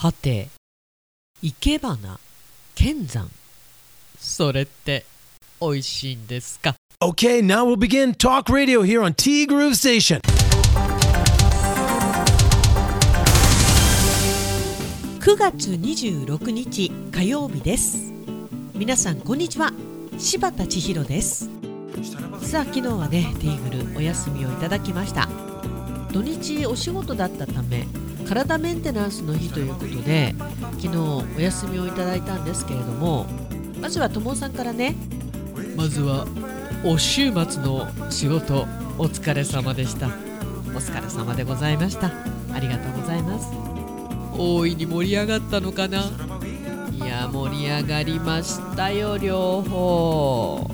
はて生け花剣山。それって美味しいんですか？Okay, now we'll begin talk radio here on T Groove Station. 9月26日火曜日です。皆さんこんにちは。柴田千尋です。さあ昨日はねティーグルお休みをいただきました。土日お仕事だったため体メンテナンスの日ということで昨日お休みをいただいたんですけれどもまずは友さんからね。まずはお週末の仕事お疲れ様でした。お疲れ様でございました。ありがとうございます。大いに盛り上がったのかな？いや盛り上がりましたよ両方。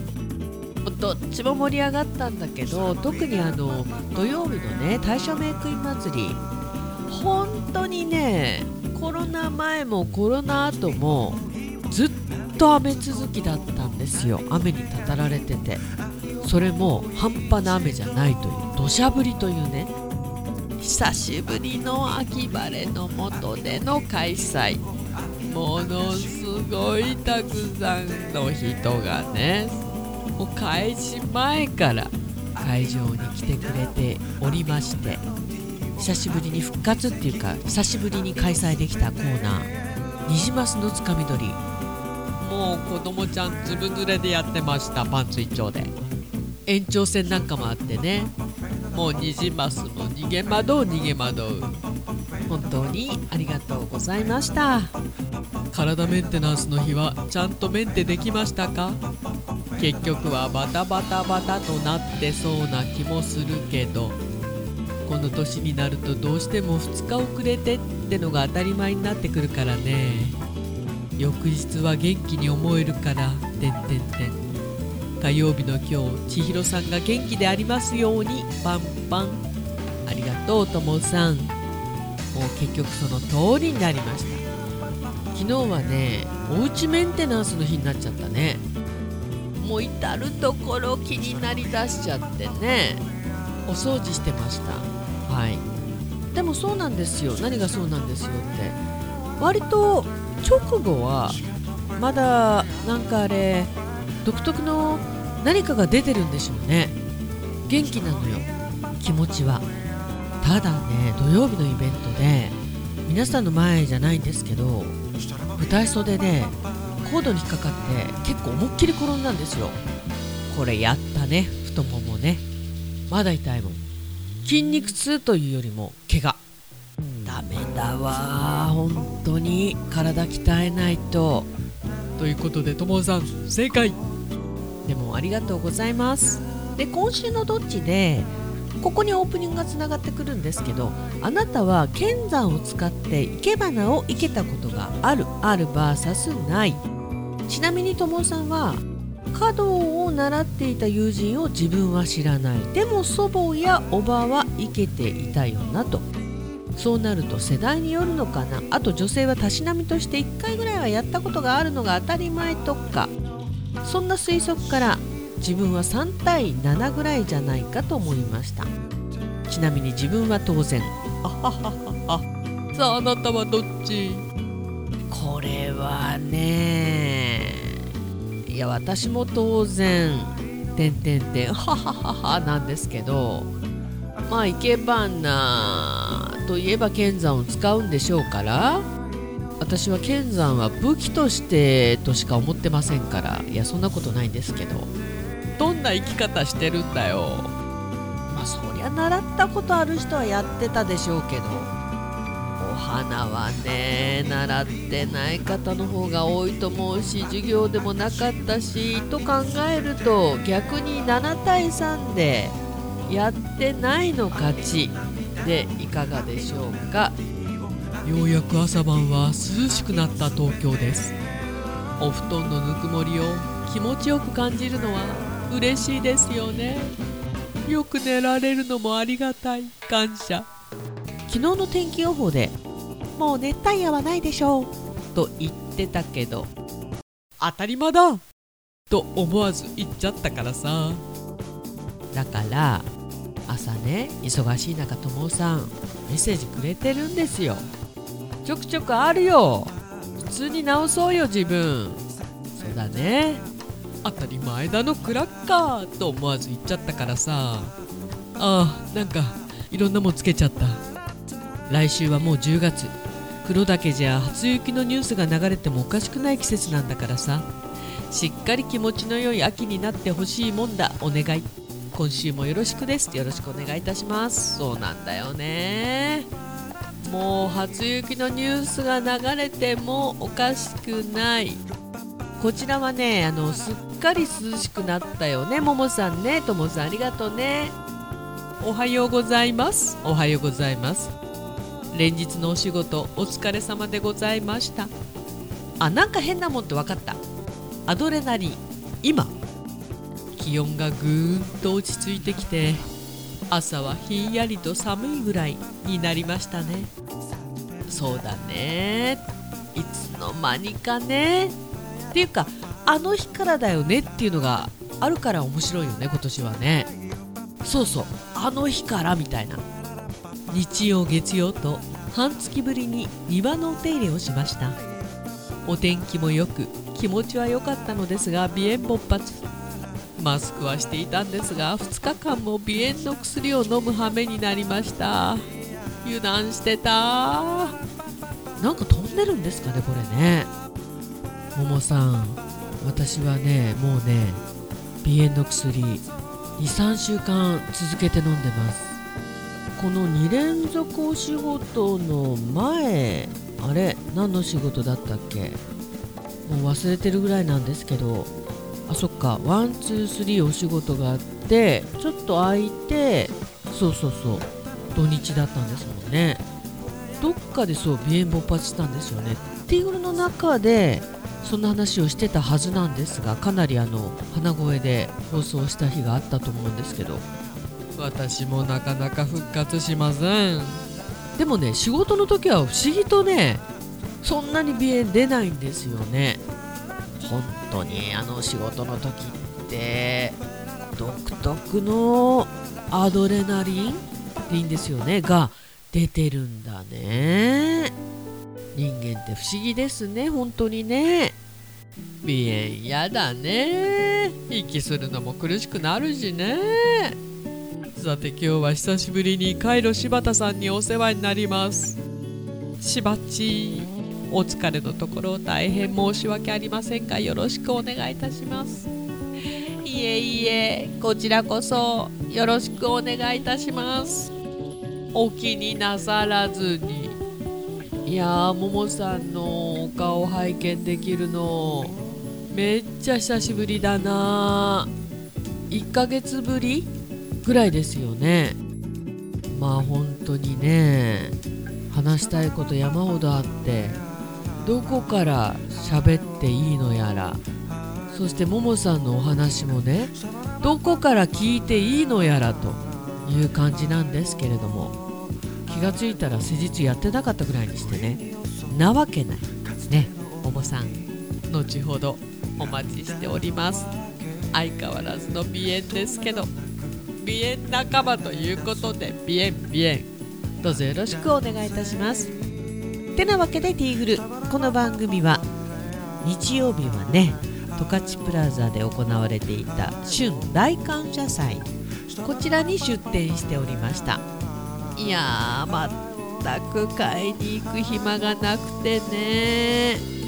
どっちも盛り上がったんだけど特にあの土曜日のね大正メイクイン祭り本当にねコロナ前もコロナ後もずっと雨続きだったんですよ。雨にたたられてて。それも半端な雨じゃないという土砂降りというね。久しぶりの秋晴れの下での開催。ものすごいたくさんの人がねもう開始前から会場に来てくれておりまして。久しぶりに復活っていうか久しぶりに開催できたコーナー「ニジマスのつかみ取り」もう子供ちゃんずぶ濡れでやってましたパンツ一丁で。延長戦なんかもあってね。もうニジマスも逃げ惑う逃げ惑う。本当にありがとうございました。体メンテナンスの日はちゃんとメンテできましたか？結局はバタバタバタとなってそうな気もするけどこの年になるとどうしても2日遅れてってのが当たり前になってくるからね。翌日は元気に思えるから。てんてんてん。火曜日の今日千尋さんが元気でありますように。パンパン。ありがとうともさん。もう結局その通りになりました。昨日はねおうちメンテナンスの日になっちゃったね。もう至る所気になりだしちゃってね。お掃除してました。はい。でもそうなんですよ。何がそうなんですよって。割と直後はまだなんかあれ独特の何かが出てるんでしょうね。元気なのよ。気持ちは。ただね土曜日のイベントで皆さんの前じゃないんですけど舞台袖でコードに引っかかって結構思いっきり転んだんですよ。これやったね太ももねまだ痛いもん。筋肉痛というよりも怪我。ダメだわ。本当に。体鍛えないと。ということでともさん正解。でもありがとうございます。で今週のどっちでここにオープニングがつながってくるんですけどあなたは剣山を使って生け花を生けたことがある。ある VS ない。ちなみにともさんは華道を習っていた友人を自分は知らない。でも祖母やおばは生けていたよなと。そうなると世代によるのかな。あと女性はたしなみとして1回ぐらいはやったことがあるのが当たり前とか。そんな推測から自分は3対7ぐらいじゃないかと思いました。ちなみに自分は当然。あはははは。さああなたはどっち？これはねいや私も当然「てんてんてんはははは」なんですけどまあ生け花といえば剣山を使うんでしょうから私は剣山は武器としてとしか思ってませんからいやそんなことないんですけどどんな生き方してるんだよ。まあそりゃ習ったことある人はやってたでしょうけどお花はね習ってない方の方が多いと思うし授業でもなかったしと考えると逆に7対3でやってないの勝ち。でいかがでしょうか？ようやく朝晩は涼しくなった東京です。お布団のぬくもりを気持ちよく感じるのは嬉しいですよね。よく寝られるのもありがたい。感謝。昨日の天気予報でもう熱帯夜はないでしょうと言ってたけど当たり前だと思わず言っちゃったからさ。だから朝ね忙しい中ともさんメッセージくれてるんですよ。ちょくちょくあるよ。普通に直そうよ自分。そうだね。当たり前だのクラッカーと思わず言っちゃったからさ。あーなんかいろんなもんつけちゃった。来週はもう10月。黒岳じゃ初雪のニュースが流れてもおかしくない季節なんだからさ。しっかり気持ちの良い秋になってほしいもんだ。お願い。今週もよろしくです。よろしくお願いいたします。そうなんだよね。もう初雪のニュースが流れてもおかしくない。こちらはねあのすっかり涼しくなったよね。ももさんね。ともさんありがとうね。おはようございます。おはようございます。連日のお仕事お疲れ様でございました。あなんか変なもんって分かった。アドレナリン今。気温がぐーんと落ち着いてきて朝はひんやりと寒いぐらいになりましたね。そうだね。いつの間にかね。っていうかあの日からだよねっていうのがあるから面白いよね今年はね。そうそう。あの日からみたいな。日曜月曜と半月ぶりに庭のお手入れをしました。お天気もよく気持ちは良かったのですが鼻炎勃発。マスクはしていたんですが2日間も鼻炎の薬を飲む羽目になりました。油断してた。なんか飛んでるんですかねこれね。ももさん私はねもうね鼻炎の薬23週間続けて飲んでます。この2連続お仕事の前あれ何の仕事だったっけ？もう忘れてるぐらいなんですけどあそっかワンツースリーお仕事があってちょっと空いてそうそうそう土日だったんですもんね。どっかでそう鼻炎勃発したんですよね。ティーグルの中でそんな話をしてたはずなんですがかなりあの鼻声で放送した日があったと思うんですけど。私もなかなか復活しません。でもね仕事の時は不思議とねそんなに鼻炎出ないんですよね。本当にあの仕事の時って独特のアドレナリンでいいんですよねが出てるんだね。人間って不思議ですね本当にね。鼻炎やだね。息するのも苦しくなるしね。さて今日は久しぶりにカイロ柴田さんにお世話になります。しばちお疲れのところ大変申し訳ありませんがよろしくお願いいたします。いえいえこちらこそよろしくお願いいたします。お気になさらずに。いやーももさんのお顔拝見できるのめっちゃ久しぶりだな1ヶ月ぶりぐらいですよね。まあ本当にね話したいこと山ほどあってどこから喋っていいのやらそしてももさんのお話もねどこから聞いていいのやらという感じなんですけれども気がついたら施術やってなかったぐらいにしてねなわけないねももさん後ほどお待ちしております。相変わらずの鼻炎ですけど。鼻炎仲間ということで鼻炎鼻炎どうぞよろしくお願いいたします。てなわけでティーグルこの番組は日曜日はね十勝プラザで行われていた春大感謝祭。こちらに出店しておりました。いやー全く買いに行く暇がなくてね。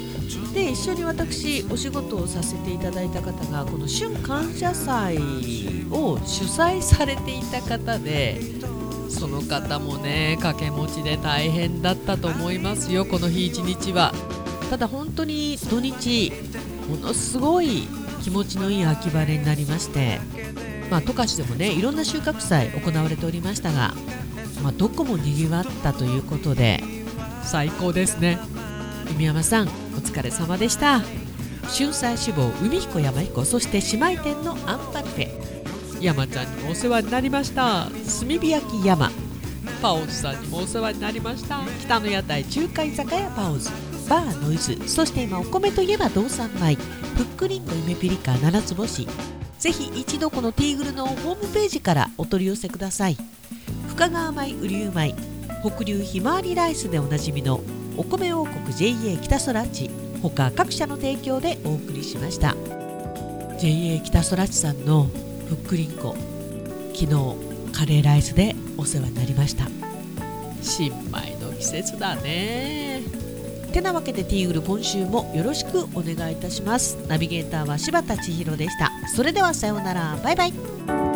で一緒に私お仕事をさせていただいた方がこの春感謝祭を主催されていた方でその方もね掛け持ちで大変だったと思いますよこの日一日は。ただ本当に土日ものすごい気持ちのいい秋晴れになりましてまあ十勝でもねいろんな収穫祭行われておりましたが、まあ、どこもにぎわったということで最高ですね。海山さんお疲れ様でした。春菜志望海彦山彦そして姉妹店のアンパルフェ。山ちゃんにもお世話になりました。炭火焼き山。パオズさんにもお世話になりました。北の屋台中華居酒屋パオズ。バーノイズ。そして今お米といえば道産米。ふっくりんごゆめピリカ七つ星。ぜひ一度このティーグルのホームページからお取り寄せください。深川米雨竜米北流ひまわりライスでおなじみのお米王国 JA 北空地。他各社の提供でお送りしました。JA 北空地さんのふっくりんこ。昨日カレーライスでお世話になりました。新米の季節だね。てなわけでティーグル今週もよろしくお願いいたします。ナビゲーターは柴田千尋でした。それではさようなら。バイバイ